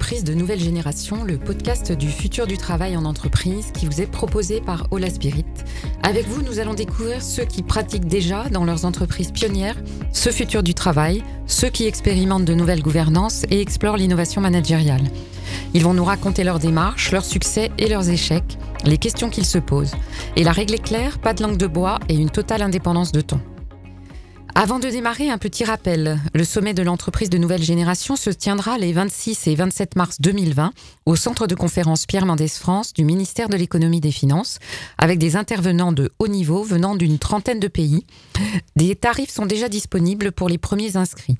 De nouvelle génération, le podcast du futur du travail en entreprise qui vous est proposé par Ola Spirit. Avec vous, nous allons découvrir ceux qui pratiquent déjà dans leurs entreprises pionnières ce futur du travail, ceux qui expérimentent de nouvelles gouvernances et explorent l'innovation managériale. Ils vont nous raconter leurs démarches, leurs succès et leurs échecs, les questions qu'ils se posent. Et la règle est claire, pas de langue de bois et une totale indépendance de ton. Avant de démarrer, un petit rappel. Le sommet de l'entreprise de nouvelle génération se tiendra les 26 et 27 mars 2020 au centre de conférence Pierre Mendès France du ministère de l'économie des finances, avec des intervenants de haut niveau venant d'une trentaine de pays. Des tarifs sont déjà disponibles pour les premiers inscrits.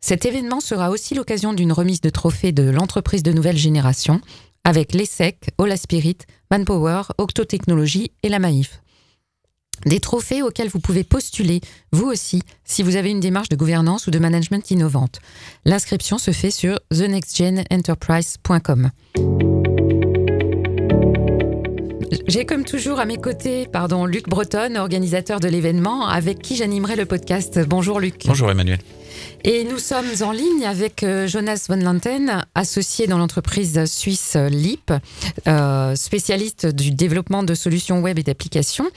Cet événement sera aussi l'occasion d'une remise de trophées de l'entreprise de nouvelle génération avec l'ESSEC, Ola Spirit, Manpower, Octotechnologie et la Maïf. Des trophées auxquels vous pouvez postuler, vous aussi, si vous avez une démarche de gouvernance ou de management innovante. L'inscription se fait sur thenextgenenterprise.com. J'ai comme toujours à mes côtés, pardon, Luc Breton, organisateur de l'événement, avec qui j'animerai le podcast. Bonjour Luc. Bonjour Emmanuel. Et nous sommes en ligne avec euh, Jonas von Lanten, associé dans l'entreprise suisse LIP, euh, spécialiste du développement de solutions web et d'applications,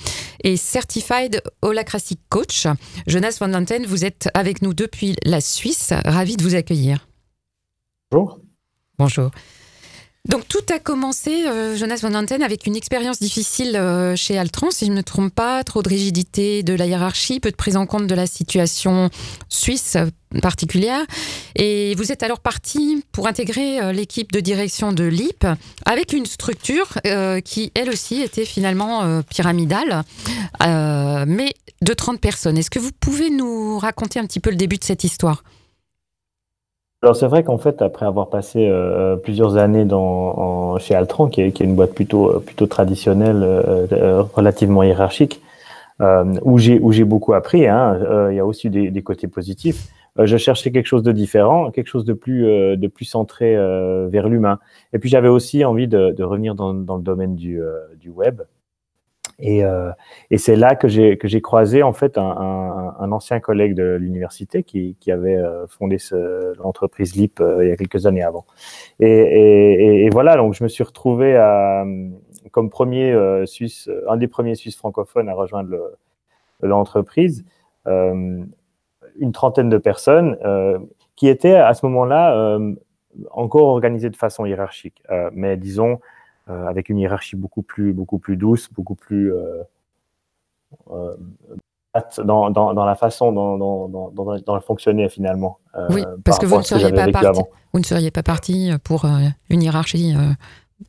et Certified Holacracy Coach. Jonas von Lanten, vous êtes avec nous depuis la Suisse. Ravi de vous accueillir. Bonjour. Bonjour. Donc tout a commencé, euh, Jonas Van Anten, avec une expérience difficile euh, chez Altran, si je ne me trompe pas, trop de rigidité de la hiérarchie, peu de prise en compte de la situation suisse particulière. Et vous êtes alors parti pour intégrer euh, l'équipe de direction de l'IP avec une structure qui, elle aussi, était finalement pyramidale, mais de 30 personnes. Est-ce que vous pouvez nous raconter un petit peu le début de cette histoire? Alors c'est vrai qu'en fait, après avoir passé euh, plusieurs années dans, chez Altran, qui est, qui est, une boîte plutôt, plutôt traditionnelle, euh, euh, relativement hiérarchique, où j'ai où j'ai beaucoup appris, hein, il y a aussi des, des côtés positifs. je cherchais quelque chose de différent, quelque chose de plus de plus centré vers l'humain. Et puis j'avais aussi envie de, de revenir dans, dans, le domaine du, du web. Et, euh, et c'est là que j'ai croisé en fait un, ancien collègue de l'université qui, avait euh, fondé l'entreprise LIP euh, il y a quelques années avant. Et, voilà, donc je me suis retrouvé à, comme premier euh, Suisse, un des premiers Suisses francophones à rejoindre l'entreprise, une trentaine de personnes qui étaient à ce moment-là encore organisées de façon hiérarchique, mais disons euh, avec une hiérarchie beaucoup plus, beaucoup plus douce, beaucoup plus euh, euh, dans, dans, dans, la façon dont, dont elle fonctionnait finalement. oui, parce que vous ne, seriez pas parti, vous ne seriez pas parti pour une hiérarchie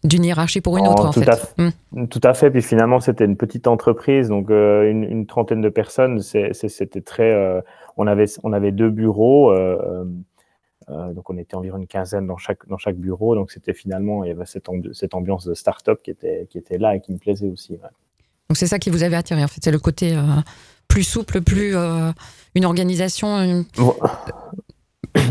d'une hiérarchie pour une autre, en, tout fait. À fait. Hmm. Tout à fait. Puis finalement, c'était une petite entreprise, donc une, une, trentaine de personnes. C'était très. on avait on avait deux bureaux. Euh, donc on était environ une quinzaine dans chaque, dans chaque bureau. Donc c'était finalement, il y avait cette, cette ambiance de start-up qui était, qui était là et qui me plaisait aussi. Donc c'est ça qui vous avait attiré en fait, c'est le côté euh, plus souple, plus euh, une organisation.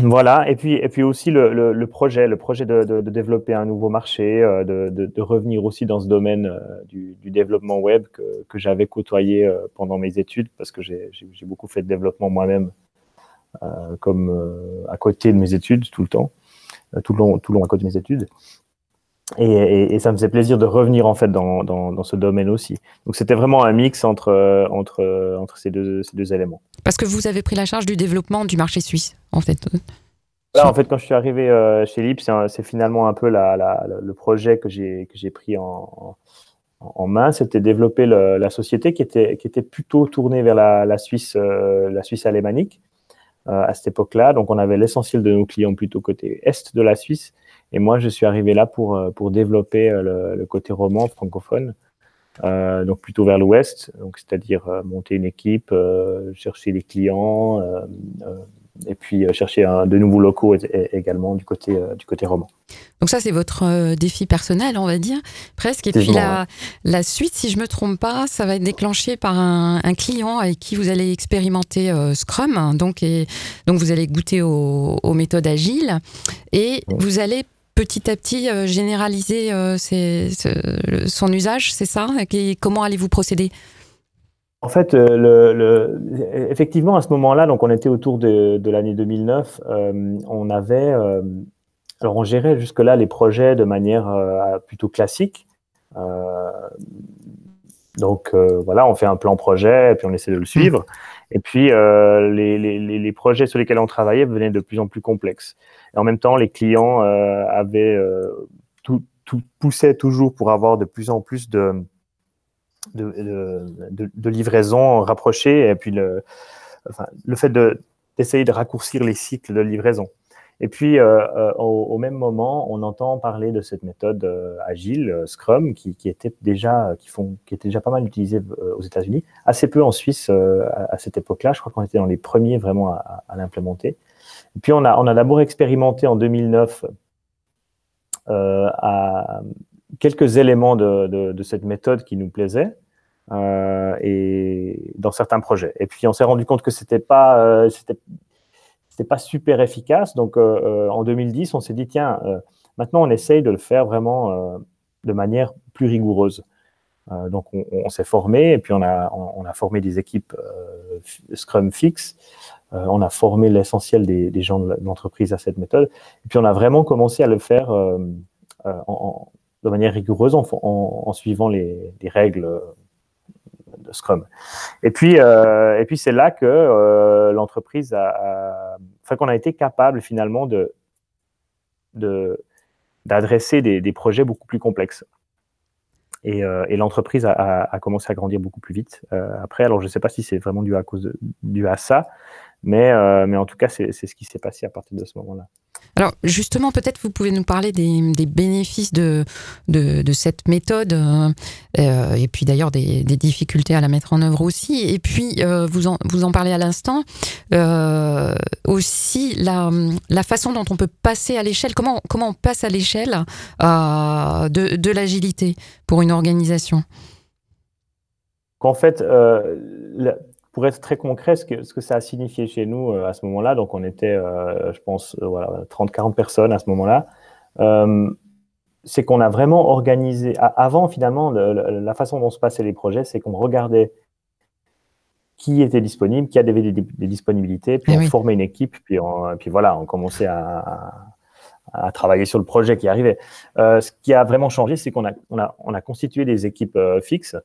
Voilà, et puis, et puis aussi le, le, projet, le projet de, de, développer un nouveau marché, de, de, revenir aussi dans ce domaine du, du, développement web que, que j'avais côtoyé pendant mes études, parce que j'ai beaucoup fait de développement moi-même comme euh, à côté de mes études tout le temps, euh, tout le long, tout le long à côté de mes études. Et, et, et, ça me faisait plaisir de revenir en fait dans, dans, dans ce domaine aussi. Donc c'était vraiment un mix entre, entre, entre ces, deux, ces deux éléments. Parce que vous avez pris la charge du développement du marché suisse, en fait. Là, en fait, quand je suis arrivé euh, chez LIP, c'est finalement un peu la, la, le projet que j'ai pris en, en, en main. C'était développer le, la société qui était, qui était plutôt tournée vers la, la Suisse, euh, la Suisse alémanique. Euh, à cette époque-là. Donc, on avait l'essentiel de nos clients plutôt côté est de la Suisse. Et moi, je suis arrivé là pour, euh, pour développer euh, le, côté roman francophone. Donc plutôt vers l'ouest, c'est-à-dire monter une équipe, chercher des clients, et puis chercher un, de nouveaux locaux également du côté du côté roman. Donc ça c'est votre défi personnel, on va dire presque. Et puis la, la suite, si je me trompe pas, ça va être déclenché par un, un client avec qui vous allez expérimenter Scrum, donc et donc vous allez goûter aux, aux méthodes agiles et vous allez petit à petit euh, généraliser euh, son usage, c'est ça? Et comment allez-vous procéder? En fait, euh, le, le, effectivement, à ce moment-là, donc on était autour de, de l'année 2009, euh, on avait, euh, alors on gérait jusque-là les projets de manière plutôt classique. donc voilà, on fait un plan projet et puis on essaie de le suivre. Et puis les, les, les, projets sur lesquels on travaillait venaient de plus en plus complexes. Et en même temps, les clients avaient tout, tout poussait toujours pour avoir de plus en plus de, de, de, livraisons rapprochées et puis le, enfin, le fait d'essayer de, raccourcir les cycles de livraison. Et puis, euh, euh, au, même moment, on entend parler de cette méthode euh, agile, Scrum, qui, qui, était déjà, qui, font, qui était déjà pas mal utilisée aux États-Unis, assez peu en Suisse à, cette époque-là. Je crois qu'on était dans les premiers vraiment à, à l'implémenter. Et puis, on a, on a d'abord expérimenté en 2009 à quelques éléments de, cette méthode qui nous plaisaient. Euh, et dans certains projets. Et puis on s'est rendu compte que c'était pas euh, c'était pas super efficace. Donc euh, en 2010, on s'est dit tiens, maintenant on essaye de le faire vraiment de manière plus rigoureuse. donc on, s'est formé et puis on a on, a formé des équipes Scrum fixe. on a formé l'essentiel des, gens de l'entreprise à cette méthode. Et puis on a vraiment commencé à le faire en, de manière rigoureuse en, suivant les, les, règles de Scrum. Et puis, euh, c'est là que euh, l'entreprise enfin qu'on a été capable finalement de d'adresser des, projets beaucoup plus complexes. Et, euh, l'entreprise a, commencé à grandir beaucoup plus vite après. Alors je ne sais pas si c'est vraiment dû à cause à ça, mais, mais en tout cas c'est ce qui s'est passé à partir de ce moment-là. Alors justement, peut-être vous pouvez nous parler des, bénéfices de, de, cette méthode euh, euh, et puis d'ailleurs des, difficultés à la mettre en œuvre aussi. Et puis euh, vous, en, parlez à l'instant aussi la, façon dont on peut passer à l'échelle. Comment, on passe à l'échelle de, de l'agilité pour une organisation? Fait, pour être très concret, ce que, ce que ça a signifié chez nous euh, à ce moment-là, donc on était, euh, je pense, euh, voilà, 30-40 personnes à ce moment-là, c'est qu'on a vraiment organisé, avant finalement, la façon dont se passaient les projets, c'est qu'on regardait qui était disponible, qui avait des, des, disponibilités, puis eh on formait une équipe, puis, on, puis voilà, on commençait à, à, travailler sur le projet qui arrivait. ce qui a vraiment changé, c'est qu'on a, on a, on a constitué des équipes fixes euh,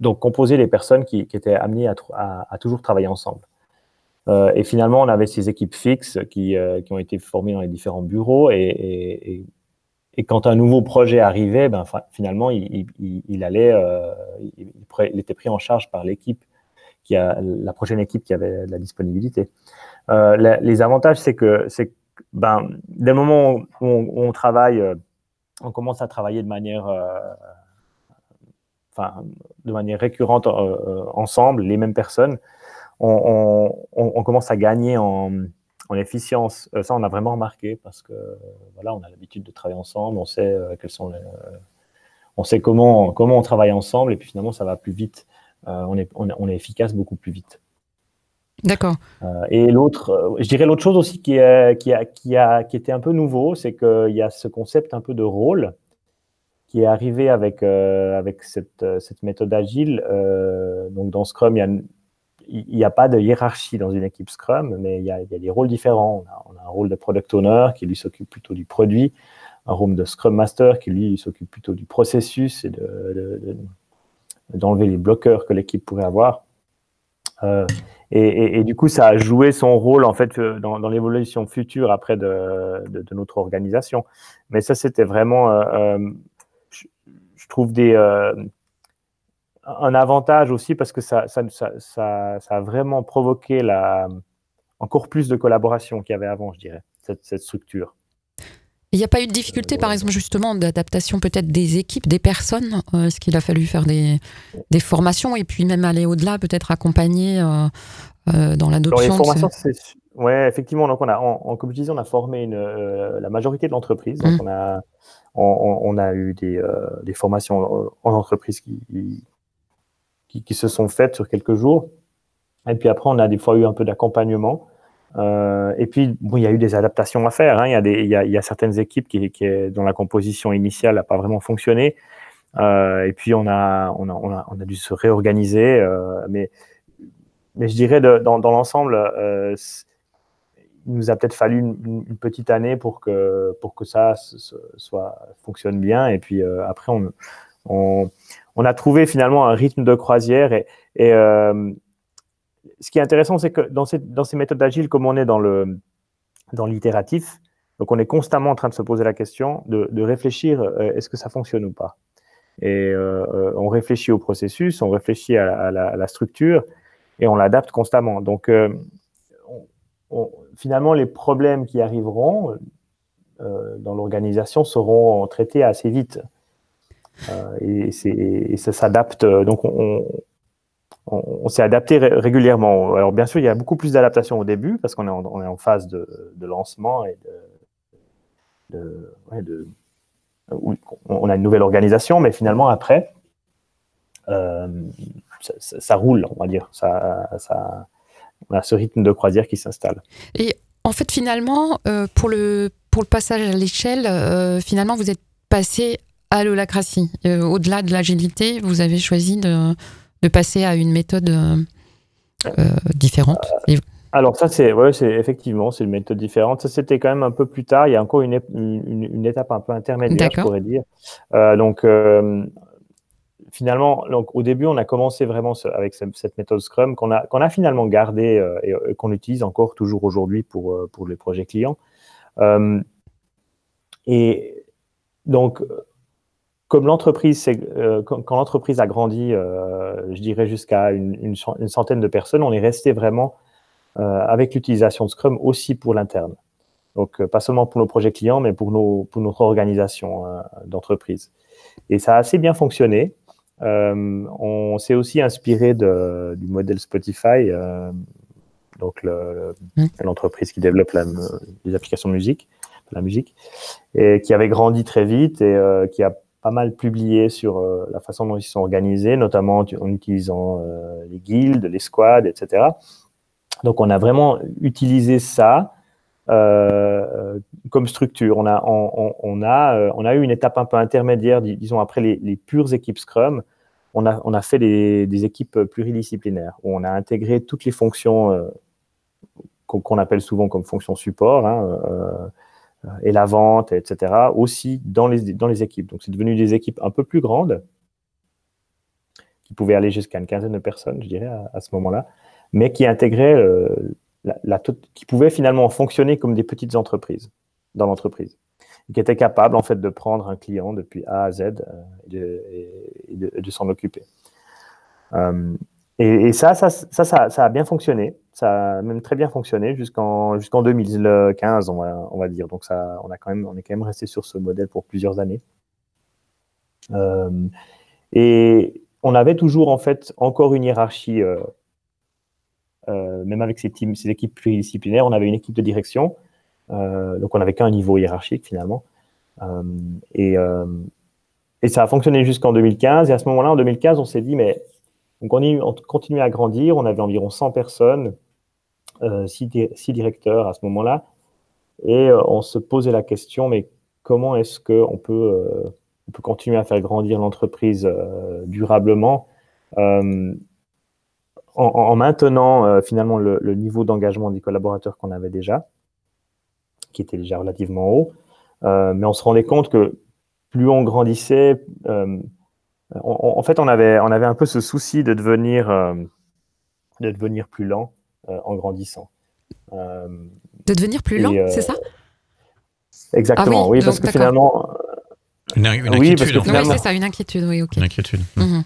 donc composer les personnes qui, étaient amenées à, toujours travailler ensemble. Euh, et finalement, on avait ces équipes fixes qui, euh, ont été formées dans les différents bureaux. Et, quand un nouveau projet arrivait, ben, finalement, il, allait, il, était pris en charge par l'équipe qui a la prochaine équipe qui avait de la disponibilité. les avantages, c'est que, c'est ben, dès le moment où on, travaille, on commence à travailler de manière enfin, de manière récurrente euh, euh, ensemble, les mêmes personnes, on, commence à gagner en, efficience. Euh, ça, on a vraiment remarqué parce que voilà, on a l'habitude de travailler ensemble, on sait quels sont on sait comment, comment on travaille ensemble et puis finalement ça va plus vite. on, est, on, est, efficace beaucoup plus vite. D'accord. et l'autre, je dirais l'autre chose aussi qui, est, qui, a, qui, a, qui était un peu nouveau, c'est qu'il y a ce concept un peu de rôle qui est arrivé avec, euh, avec cette, euh, cette, méthode agile. Euh, donc dans Scrum, il n'y a, a, pas de hiérarchie dans une équipe Scrum, mais il y a, y a des rôles différents. On a, un rôle de product owner qui lui s'occupe plutôt du produit, un rôle de Scrum Master qui lui s'occupe plutôt du processus et d'enlever de, les bloqueurs que l'équipe pourrait avoir. Et, et, du coup, ça a joué son rôle en fait dans, dans l'évolution future après de, de, de, notre organisation. Mais ça, c'était vraiment trouve des, euh, un avantage aussi parce que ça, ça, ça, ça, a vraiment provoqué la, encore plus de collaboration qu'il y avait avant, je dirais, cette, cette structure. Il n'y a pas eu de difficulté, par exemple, justement, d'adaptation peut-être des équipes, des personnes euh, Est-ce qu'il a fallu faire des, des, formations et puis même aller au-delà, peut-être accompagner euh, dans l'adoption Oui, effectivement. Donc, on a, en, comme je disais, on a formé une, la majorité de l'entreprise. Donc, mmh. on a on, a eu des, euh, formations en entreprise qui, qui, se sont faites sur quelques jours. Et puis après, on a des fois eu un peu d'accompagnement. Euh, et puis, bon, il y a eu des adaptations à faire. Hein. Il, y a des, il, y a, certaines équipes qui, qui, dont la composition initiale n'a pas vraiment fonctionné. Euh, et puis, on a, on, a, on, a, dû se réorganiser. mais, mais je dirais, dans, dans l'ensemble, il nous a peut-être fallu une, petite année pour que, pour que ça soit, fonctionne bien. Et puis après, on, on, on, a trouvé finalement un rythme de croisière. Et, et ce qui est intéressant, c'est que dans ces, dans ces méthodes agiles, comme on est dans l'itératif, donc on est constamment en train de se poser la question de, de réfléchir est-ce que ça fonctionne ou pas? Et on réfléchit au processus, on réfléchit à, la, à la, structure et on l'adapte constamment. Donc finalement, les problèmes qui arriveront euh, dans l'organisation seront traités assez vite. Euh, et, ça s'adapte. Donc, on, s'est adapté régulièrement. Alors, bien sûr, il y a beaucoup plus d'adaptation au début parce qu'on est, en, phase de, lancement et de, on a une nouvelle organisation, mais finalement, après, euh, ça, roule, on va dire. Ça, a ce rythme de croisière qui s'installe. Et en fait, finalement, euh, pour, le, pour le passage à l'échelle, euh, finalement, vous êtes passé à l'holacratie. Euh, au-delà de l'agilité, vous avez choisi de, de, passer à une méthode différente. Alors ça, c'est ouais, effectivement, c'est une méthode différente. Ça, c'était quand même un peu plus tard. Il y a encore une, une, une étape un peu intermédiaire, je pourrais dire. donc, finalement, donc, au début, on a commencé vraiment avec cette méthode Scrum qu'on a, finalement gardée euh, et, euh, qu'on utilise encore toujours aujourd'hui pour, euh, les projets clients. et donc, comme l'entreprise, quand, l'entreprise a grandi, je dirais jusqu'à une, centaine de personnes, on est resté vraiment avec l'utilisation de Scrum aussi pour l'interne. Donc, pas seulement pour nos projets clients, mais pour notre organisation d'entreprise. Et ça a assez bien fonctionné. Euh, on s'est aussi inspiré de, du modèle Spotify, euh, donc mmh. l'entreprise qui développe la, les applications de musique, la musique, et qui avait grandi très vite et euh, qui a pas mal publié sur la façon dont ils sont organisés, notamment en utilisant les guildes, les squads, etc. Donc on a vraiment utilisé ça comme structure. On a, on, a, on a eu une étape un peu intermédiaire, disons après les, pures équipes Scrum, on a, on a fait des, équipes pluridisciplinaires où on a intégré toutes les fonctions euh, qu'on appelle souvent comme fonctions support hein, euh, et la vente, etc. aussi dans les, dans les équipes. Donc c'est devenu des équipes un peu plus grandes qui pouvaient aller jusqu'à une quinzaine de personnes, je dirais, à, ce moment-là, mais qui intégraient euh, la, qui pouvaient finalement fonctionner comme des petites entreprises dans l'entreprise qui était capable en fait de prendre un client depuis A à Z euh, et de, s'en occuper. Euh, et, ça, ça, ça, ça, a bien fonctionné. Ça a même très bien fonctionné jusqu'en jusqu'en 2015, on va, on va dire. Donc ça, on a quand même, on est quand même resté sur ce modèle pour plusieurs années. Euh, et on avait toujours en fait encore une hiérarchie, même avec ces, équipes pluridisciplinaires, on avait une équipe de direction euh, donc on n'avait qu'un niveau hiérarchique finalement. Euh, et, euh, ça a fonctionné jusqu'en 2015. Et à ce moment-là, en 2015, on s'est dit, mais on continue, à grandir. On avait environ 100 personnes, 6, directeurs à ce moment-là. Et on se posait la question, mais comment est-ce qu'on on peut continuer à faire grandir l'entreprise durablement? En, maintenant finalement le niveau d'engagement des collaborateurs qu'on avait déjà qui était déjà relativement haut. Euh, mais on se rendait compte que plus on grandissait, euh, en fait, on avait, on avait un peu ce souci de devenir, euh, de devenir plus lent en grandissant. de devenir plus lent, c'est ça? Exactement, ah oui, parce que finalement. Une, oui, parce que finalement, oui, c'est ça, une inquiétude, oui, ok. Une inquiétude. Mhm.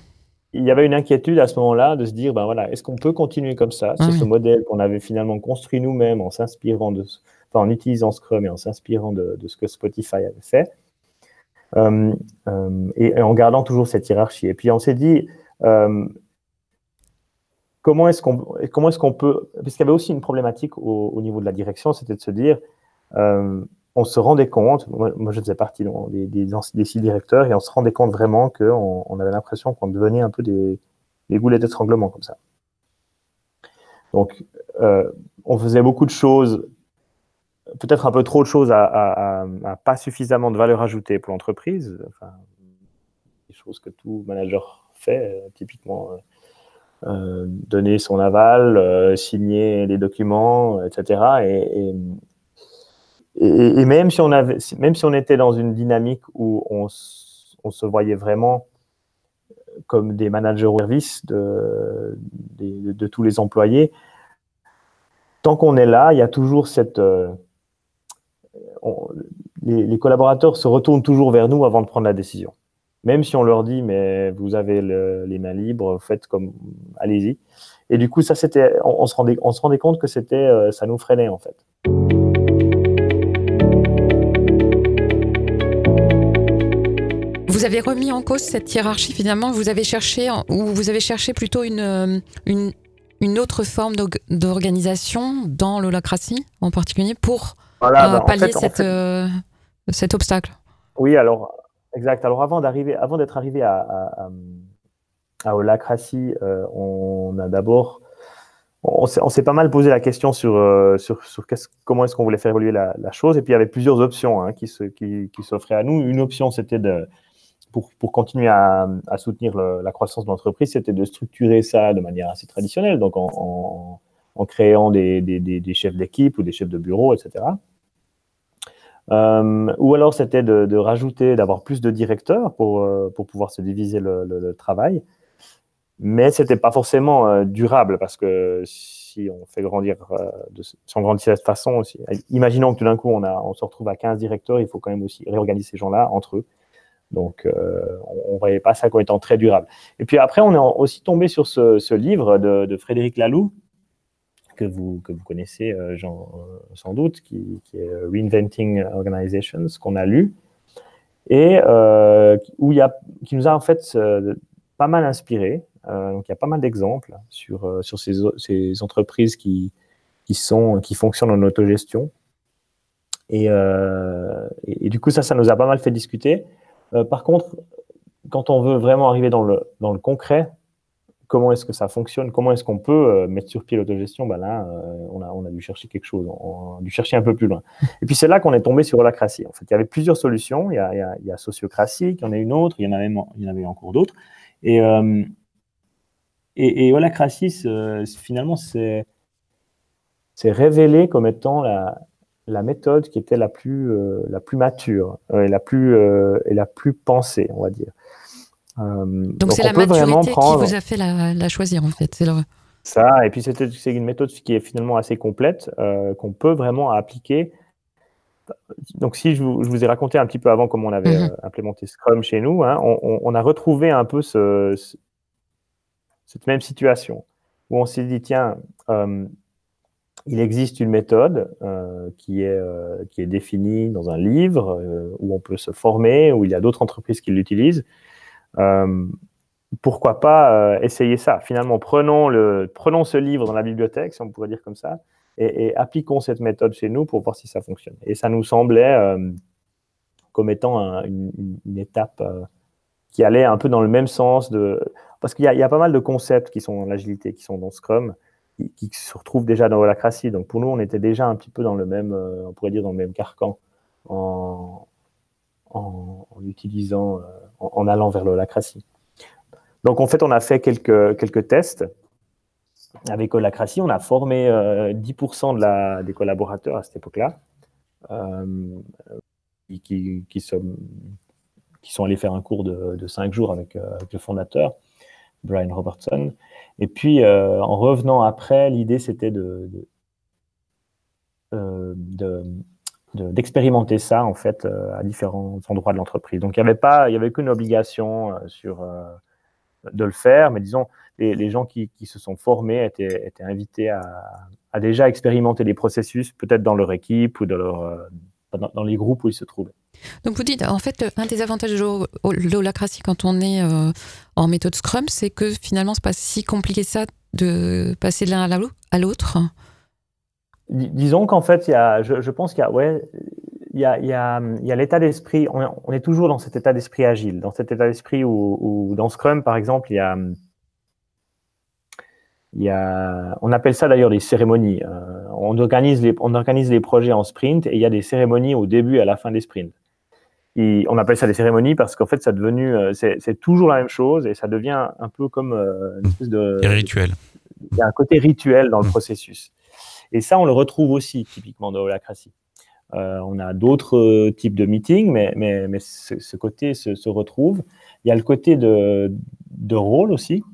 Il y avait une inquiétude à ce moment-là de se dire, ben voilà, est-ce qu'on peut continuer comme ça, ah ce modèle qu'on avait finalement construit nous-mêmes en s'inspirant de, en utilisant Scrum et en s'inspirant de, ce que Spotify avait fait, euh, euh, et, en gardant toujours cette hiérarchie. Et puis on s'est dit, euh, comment est-ce qu'on comment est-ce qu'on peut, parce qu'il y avait aussi une problématique au, niveau de la direction, c'était de se dire, on se rendait compte, moi, je faisais partie des, des, six directeurs, et on se rendait compte vraiment qu'on on avait l'impression qu'on devenait un peu des, des goulets d'étranglement comme ça. Donc, on faisait beaucoup de choses peut-être un peu trop de choses à, pas suffisamment de valeur ajoutée pour l'entreprise. Des choses que tout manager fait, euh, typiquement. Euh, donner son aval, signer les documents, etc. Et, et, même si on avait, même si on était dans une dynamique où on, on se voyait vraiment comme des managers au service de, tous les employés, tant qu'on est là, il y a toujours cette. Euh, les, collaborateurs se retournent toujours vers nous avant de prendre la décision. Même si on leur dit, mais vous avez les mains libres, faites comme, allez-y. Et du coup, ça, c'était, on, se rendait, on se rendait compte que c'était, euh, ça nous freinait en fait. Vous avez remis en cause cette hiérarchie finalement. Vous avez cherché ou vous avez cherché plutôt une, euh, une, une autre forme d'organisation dans l'holacratie en particulier pour euh, bah, pallier cette, euh, cet obstacle? Oui, alors exact. Alors avant d'arriver, avant d'être arrivé à, à, à holacratie, on a d'abord on s'est pas mal posé la question sur, sur, sur comment est-ce qu'on voulait faire évoluer la, la, chose. Et puis, il y avait plusieurs options hein, qui s'offraient qui, à nous. Une option, c'était de, pour, continuer à, soutenir la croissance de l'entreprise, c'était de structurer ça de manière assez traditionnelle, donc en, créant des, chefs d'équipe ou des chefs de bureau, etc. Euh, ou alors c'était de, rajouter, d'avoir plus de directeurs pour, euh, pouvoir se diviser le, travail. Mais ce n'était pas forcément euh, durable parce que si on fait grandir, si on grandit de cette façon, aussi, imaginons que tout d'un coup on se retrouve à 15 directeurs, il faut quand même aussi réorganiser ces gens-là entre eux. Donc, euh, on ne voyait pas ça comme étant très durable. Et puis après, on est aussi tombé sur ce, livre de, Frédéric Laloux, que vous, que vous connaissez euh, euh, sans doute, qui, est Reinventing Organizations, qu'on a lu, et où y a, qui nous a en fait pas mal inspiré. donc, il y a pas mal d'exemples sur, sur ces, ces, entreprises qui, qui, sont, qui fonctionnent en autogestion. Et, et, du coup, ça, ça nous a pas mal fait discuter. Euh, par contre, quand on veut vraiment arriver dans le, dans le concret, comment est-ce que ça fonctionne, comment est-ce qu'on peut euh, mettre sur pied l'autogestion, ben là, euh, on, a, on, a, dû chercher quelque chose, on a dû chercher un peu plus loin. Et puis c'est là qu'on est tombé sur holacratie. En fait, il y avait plusieurs solutions. Il y a, il y a, sociocratie, il y en a une autre, il y en avait, il y en avait encore d'autres. Et, et, et holacratie, finalement, c'est révélé comme étant la, la méthode qui était la plus, euh, la plus mature euh, et, la plus, euh, et la plus pensée, on va dire. donc c'est la maturité qui vous a fait la, choisir en fait. C'est Ça, et puis c'est une méthode qui est finalement assez complète, qu'on peut vraiment appliquer. Donc si je vous, ai raconté un petit peu avant comment on avait mhm. implémenté Scrum chez nous, hein, on, a retrouvé un peu ce, cette même situation où on s'est dit, tiens, il existe une méthode euh, qui, est, euh, qui est définie dans un livre euh, où on peut se former, où il y a d'autres entreprises qui l'utilisent. pourquoi pas essayer ça? Finalement, prenons, le, prenons ce livre dans la bibliothèque, si on pourrait dire comme ça, et, appliquons cette méthode chez nous pour voir si ça fonctionne. Et ça nous semblait comme étant une, étape qui allait un peu dans le même sens de... Parce qu'il y, y, a pas mal de concepts qui sont dans l'agilité, qui sont dans Scrum, qui, se retrouve déjà dans l'holacratie. Donc pour nous, on était déjà un petit peu dans le même, euh, on pourrait dire dans le même carcan en, en, utilisant, euh, en, allant vers l'holacratie. Donc en fait, on a fait quelques, quelques tests avec holacratie. On a formé 10% euh, de la, des collaborateurs à cette époque-là. Qui, qui, sont, qui sont allés faire un cours de, de 5 jours avec le fondateur, Brian Robertson. Et puis, euh, en revenant après, l'idée, c'était euh, d'expérimenter ça en fait euh, à différents endroits de l'entreprise. Donc il n'y avait avait qu'une obligation de le faire, mais disons les, gens qui, se sont formés étaient, invités à, déjà expérimenter les processus, peut-être dans leur équipe ou dans dans, les groupes où ils se trouvaient. Donc vous dites, en fait, un des avantages de l'holacratie quand on est euh, en méthode Scrum, c'est que finalement, c'est pas si compliqué ça de passer de l'un à l'autre. Disons qu'en fait, y a, je, pense qu'il y a, ouais, il y a, l'état d'esprit. On, est toujours dans cet état d'esprit agile, dans cet état d'esprit où, dans Scrum, par exemple, il y a y a, on appelle ça d'ailleurs des cérémonies. Euh, on, organise les, on organise les projets en sprint et il y a des cérémonies au début et à la fin des sprints. On appelle ça des cérémonies parce qu'en fait, ça devenu, c'est toujours la même chose et ça devient un peu comme une espèce de. rituel. Il y a un côté rituel dans le processus. Et ça, on le retrouve aussi typiquement dans l'holacratie. Euh, on a d'autres types de meetings, mais, mais, mais ce, côté se, retrouve. Il y a le côté de, de rôle aussi,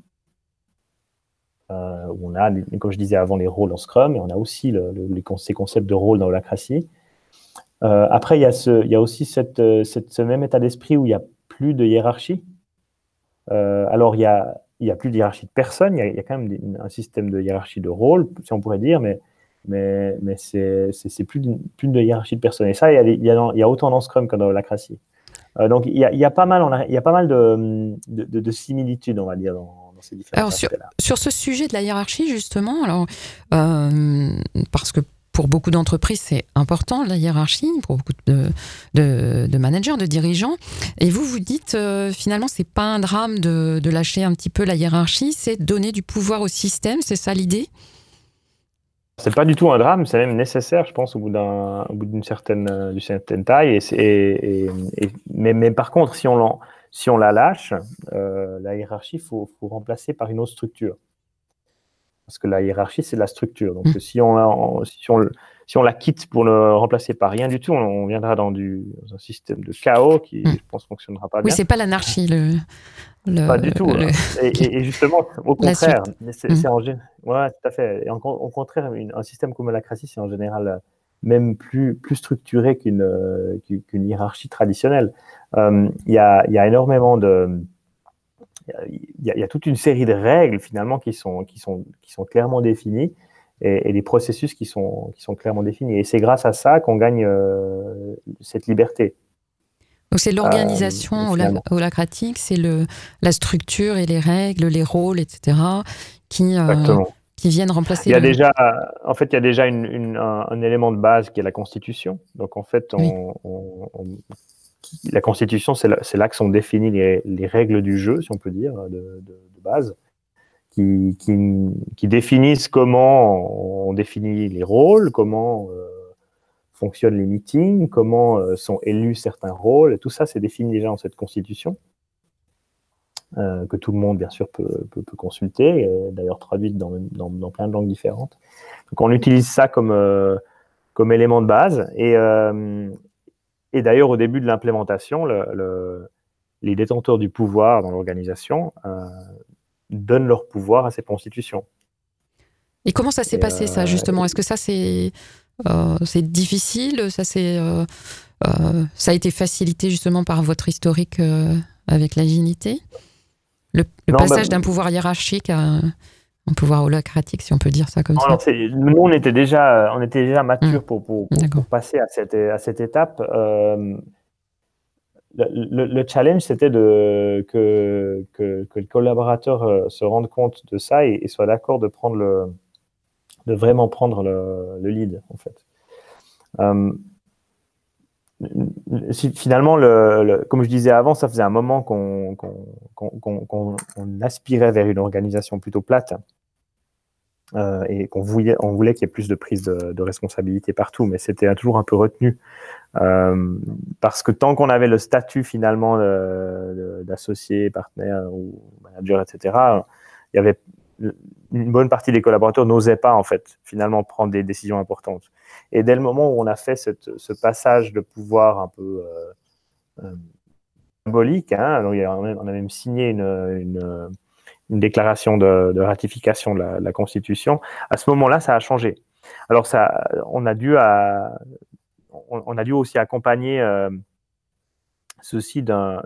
euh, où on a, comme je disais avant, les rôles en Scrum, et on a aussi le, ces concepts de rôle dans l'holacratie. Euh, après, il y a, ce, il y a aussi cette, cette, ce même état d'esprit où il n'y a plus de hiérarchie. Euh, alors, il y a, plus de hiérarchie de personnes, il y a, il y a quand même un système de hiérarchie de rôle, si on pourrait dire, mais mais, mais c'est plus d'une de hiérarchie de personnes. Et ça, il y a, il y a, autant dans Scrum que dans Lacracy. Euh, donc, il y, a, pas mal, il y a pas mal de, de, de, similitudes, on va dire, dans, dans ces différents alors, sur, sur, ce sujet de la hiérarchie, justement, alors, euh, parce que pour beaucoup d'entreprises, c'est important, la hiérarchie, pour beaucoup de, managers, de dirigeants. Et vous, vous dites, euh, finalement, c'est pas un drame de, lâcher un petit peu la hiérarchie, c'est donner du pouvoir au système, c'est ça l'idée? C'est pas du tout un drame, c'est même nécessaire, je pense, au bout bout d'une certaine, euh, taille. Mais, par contre, si on, la lâche, euh, la hiérarchie, faut, faut, remplacer par une autre structure. Parce que la hiérarchie, c'est la structure. Donc, mmh. si, on, si, on, si on la quitte pour le remplacer par rien du tout, on, viendra dans, du, un système de chaos qui, mmh. je pense, fonctionnera pas bien. Oui, c'est pas l'anarchie. Le... Pas du tout. Hein. Et, justement, au contraire, c'est mm. en ouais, tout à fait. Et au contraire, un système comme la c'est en général euh, même plus, plus structuré qu'une euh, qu'une hiérarchie traditionnelle. Euh, il y, a, y, a, énormément de. Il y, y, a toute une série de règles finalement qui sont, qui sont, qui sont clairement définies et, et des processus qui sont, qui sont clairement définis. Et c'est grâce à ça qu'on gagne cette liberté. Donc c'est l'organisation euh, holacratique, c'est la structure et les règles, les rôles, etc. qui euh, qui viennent remplacer. Il y a déjà, en fait, il y a déjà une, un, élément de base qui est la Constitution. Donc en fait, on, la Constitution, c'est là, là, que sont définies les, les, règles du jeu, si on peut dire, de, base, qui, qui, définissent comment on définit les rôles, comment euh, fonctionnent les meetings, comment euh, sont élus certains rôles, tout ça, c'est défini déjà dans cette constitution, euh, que tout le monde, bien sûr, peut, consulter, d'ailleurs traduite dans, plein de langues différentes. Donc on utilise ça comme, comme élément de base, et, et d'ailleurs au début de l'implémentation, le, les détenteurs du pouvoir dans l'organisation donnent leur pouvoir à cette constitution. Et comment ça s'est passé, ça, justement? Est-ce que ça, c'est euh, difficile, ça, euh, euh, ça a été facilité justement par votre historique avec l'agilité? Le, passage bah, d'un pouvoir hiérarchique à un pouvoir holacratique, si on peut dire ça comme ça. nous, on était déjà, on était déjà mature mmh. pour, pour, passer à cette, à cette étape. le, challenge, c'était de, que, que, le collaborateur se rende compte de ça et soit d'accord de prendre le, de vraiment prendre le, lead, en fait. Euh, finalement, le, comme je disais avant, ça faisait un moment qu'on aspirait vers une organisation plutôt plate euh, et qu'on voulait, qu'il y ait plus de prise de, responsabilité partout, mais c'était toujours un peu retenu euh, parce que tant qu'on avait le statut finalement d'associé, partenaire ou manager, etc., il y avait une bonne partie des collaborateurs n'osaient pas en fait finalement prendre des décisions importantes. Et dès le moment où on a fait ce passage de pouvoir un peu euh, symbolique, hein, on a même signé une, déclaration de, ratification de la, Constitution. À ce moment-là, ça a changé. Alors ça, on a dû à, on, a dû aussi accompagner euh, ceci d'un,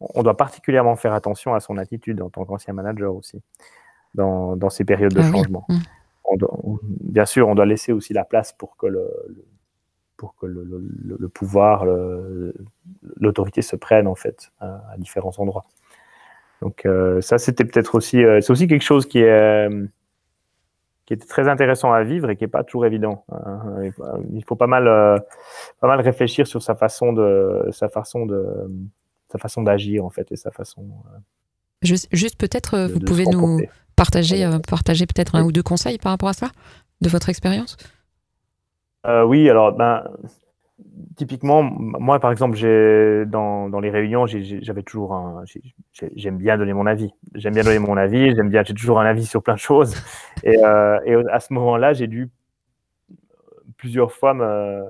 on doit particulièrement faire attention à son attitude en tant qu'ancien manager aussi dans, dans ces périodes de ah changement. Mmh. bien sûr, on doit laisser aussi la place pour que le, pour que le, le, pouvoir, l'autorité se prenne en fait à, différents endroits. Donc euh, ça, c'était peut-être aussi, euh, c'est aussi quelque chose qui est qui est très intéressant à vivre et qui est pas toujours évident. Hein. Il faut pas mal, euh, pas mal réfléchir sur sa façon de, sa façon de, sa façon d'agir en fait et sa façon. Juste, juste peut-être, vous pouvez nous Partager, euh, partager peut-être un ou deux conseils par rapport à ça, de votre expérience? Euh, Oui, alors, ben, typiquement, moi, par exemple, dans, dans, les réunions, j'avais toujours un. J'aime bien donner mon avis. J'aime bien donner mon avis. J'aime bien. J'ai toujours un avis sur plein de choses. Et, euh, et à ce moment-là, j'ai dû plusieurs fois me.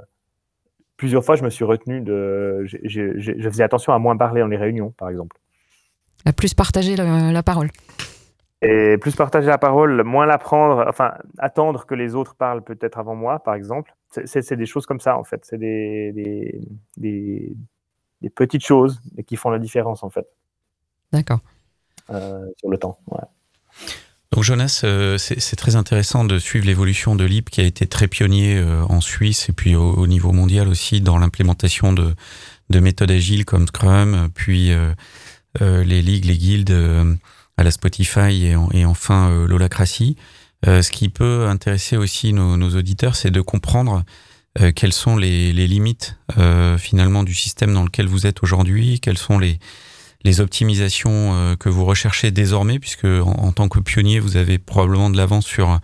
Plusieurs fois, je me suis retenu de. je faisais attention à moins parler dans les réunions, par exemple. À plus partager la parole. Et plus partager la parole, moins la prendre, enfin, attendre que les autres parlent peut-être avant moi, par exemple. C'est des choses comme ça, en fait. C'est des, des, des, des, petites choses qui font la différence, en fait. D'accord. Euh, sur le temps, ouais. Donc Jonas, euh, c'est très intéressant de suivre l'évolution de l'IP qui a été très pionnier euh, en Suisse et puis au, niveau mondial aussi dans l'implémentation de, de, méthodes agiles comme Scrum, puis les ligues, les guildes à la Spotify et, enfin euh. Euh, ce qui peut intéresser aussi nos, auditeurs, c'est de comprendre euh, quelles sont les, limites finalement du système dans lequel vous êtes aujourd'hui, quelles sont les, optimisations que vous recherchez désormais, puisque en, tant que pionnier, vous avez probablement de l'avance sur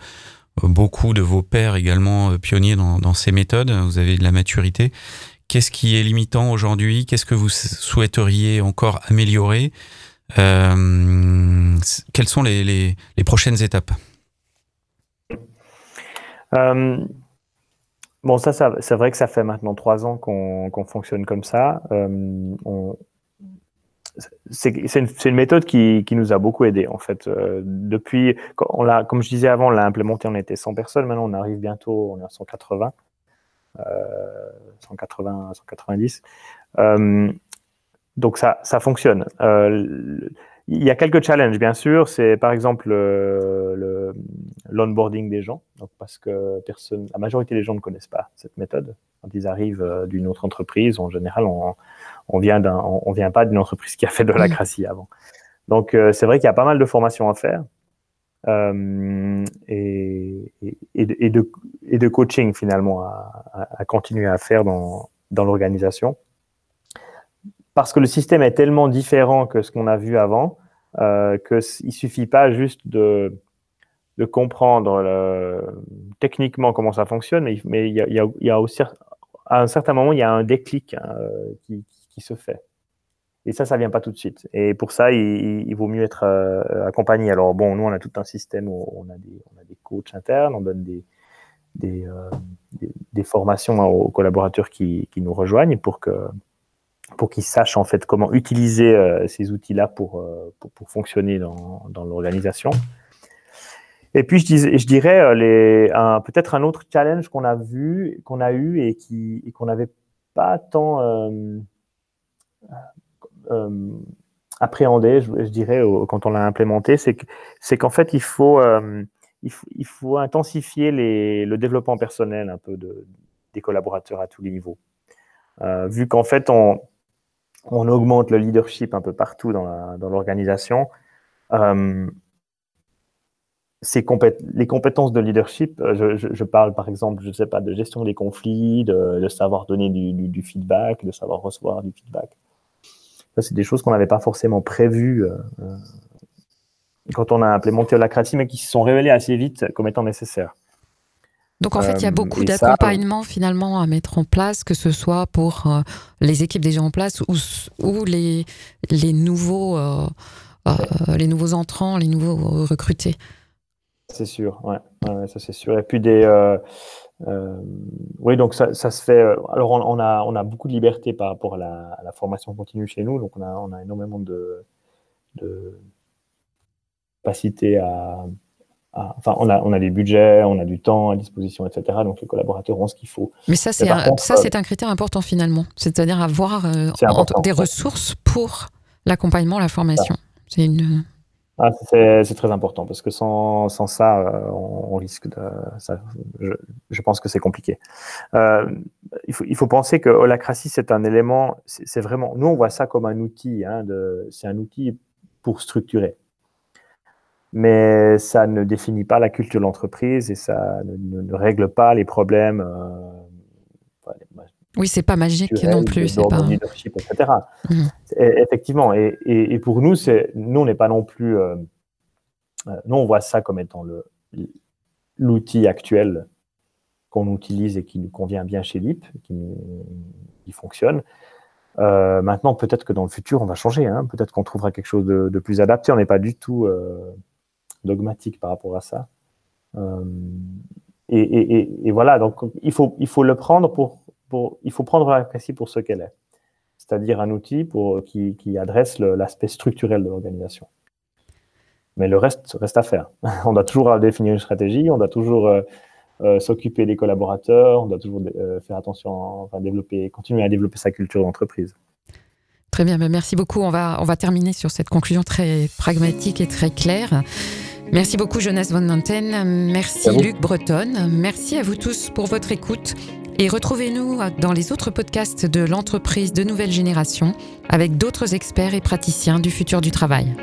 beaucoup de vos pairs également pionniers dans, ces méthodes, vous avez de la maturité. Qu'est-ce qui est limitant aujourd'hui? Qu'est-ce que vous souhaiteriez encore améliorer? euh, quelles sont les, les, prochaines étapes? Euh, Bon, ça, c'est vrai que ça fait maintenant trois ans qu'on fonctionne comme ça. Euh, c'est une, une, méthode qui, qui, nous a beaucoup aidé en fait. Euh, depuis, on l'a, comme je disais avant, on l'a implémenté, on était 100 personnes. Maintenant, on arrive bientôt, on est à 180, euh, 180, 190. Euh, donc ça, ça fonctionne. Euh, il y a quelques challenges, bien sûr. C'est par exemple le l'onboarding des gens, donc parce que personne, la majorité des gens ne connaissent pas cette méthode. Quand ils arrivent euh, d'une autre entreprise, en général, on, on vient d'un, on, vient pas d'une entreprise qui a fait de la crassie avant. Donc euh, c'est vrai qu'il y a pas mal de formations à faire euh, et, et, de, et de coaching finalement à, à, à continuer à faire dans, dans l'organisation parce que le système est tellement différent que ce qu'on a vu avant, euh, qu'il ne suffit pas juste de, comprendre techniquement comment ça fonctionne, mais, il, y a, aussi, à un certain moment, il y a un déclic hein, qui, se fait. Et ça, ça vient pas tout de suite. Et pour ça, il, vaut mieux être euh, accompagné. Alors, bon, nous, on a tout un système où on a des, on a des coachs internes, on donne des, des, euh, formations aux collaborateurs qui, nous rejoignent pour que pour qu'ils sachent en fait comment utiliser euh, ces outils-là pour, euh, pour, pour, fonctionner dans, dans l'organisation. Et puis je, dis, je dirais euh, peut-être un autre challenge qu'on a vu, qu'on a eu et qui et qu'on n'avait pas tant appréhendé, je, dirais, quand on l'a implémenté, c'est c'est qu'en fait il faut, il faut, il faut intensifier les, le développement personnel un peu de, des collaborateurs à tous les niveaux. vu qu'en fait on on augmente le leadership un peu partout dans l'organisation. Euh, les compétences de leadership, euh, je, parle par exemple, je ne sais pas, de gestion des conflits, de, savoir donner du, feedback, de savoir recevoir du feedback. Ça, c'est des choses qu'on n'avait pas forcément prévues euh, quand on a implémenté la mais qui se sont révélées assez vite comme étant nécessaires. Donc en fait, il y a euh, beaucoup d'accompagnement finalement à mettre en place, que ce soit pour euh, les équipes déjà en place ou, ou les, les, nouveaux, euh, les nouveaux entrants, les nouveaux recrutés. C'est sûr, ouais, ça c'est sûr. Et puis des, oui, donc ça, ça, se fait. Alors on, a, on a beaucoup de liberté par rapport à la, à la, formation continue chez nous, donc on a, on a énormément de, de capacité à enfin, on a, on a des budgets, on a du temps à disposition, etc. Donc les collaborateurs ont ce qu'il faut. Mais ça, c'est un, ça, c'est un critère important finalement. C'est-à-dire avoir euh, des ressources pour l'accompagnement, la formation. C'est une. Ah, c'est très important parce que sans, sans ça, euh, on, risque de. Ça, je, je, pense que c'est compliqué. Euh, il, faut, il faut penser que holacratie, c'est un élément. C'est vraiment. Nous, on voit ça comme un outil. Hein, c'est un outil pour structurer mais ça ne définit pas la culture de l'entreprise et ça ne, règle pas les problèmes. Euh, oui, c'est pas magique non plus. C'est pas... leadership, etc. Mmh. effectivement, et, et, pour nous, c'est nous on n'est pas non plus. Euh, euh, nous on voit ça comme étant le l'outil actuel qu'on utilise et qui nous convient bien chez LIP, qui, qui fonctionne. Euh, maintenant, peut-être que dans le futur, on va changer. Hein. Peut-être qu'on trouvera quelque chose de, plus adapté. On n'est pas du tout euh, dogmatique par rapport à ça. Euh, et, voilà, donc il faut, il faut le prendre pour, il faut prendre la pour ce qu'elle est, c'est-à-dire un outil pour, qui, qui adresse l'aspect structurel de l'organisation. Mais le reste reste à faire. on doit toujours définir une stratégie, on doit toujours s'occuper des collaborateurs, on doit toujours faire attention, enfin, développer, continuer à développer sa culture d'entreprise. Très bien, ben, merci beaucoup. On va, on va terminer sur cette conclusion très pragmatique et très claire. Merci beaucoup Jonas Von Nanten, merci Luc Breton, merci à vous tous pour votre écoute. Et retrouvez-nous dans les autres podcasts de l'entreprise de nouvelle génération avec d'autres experts et praticiens du futur du travail.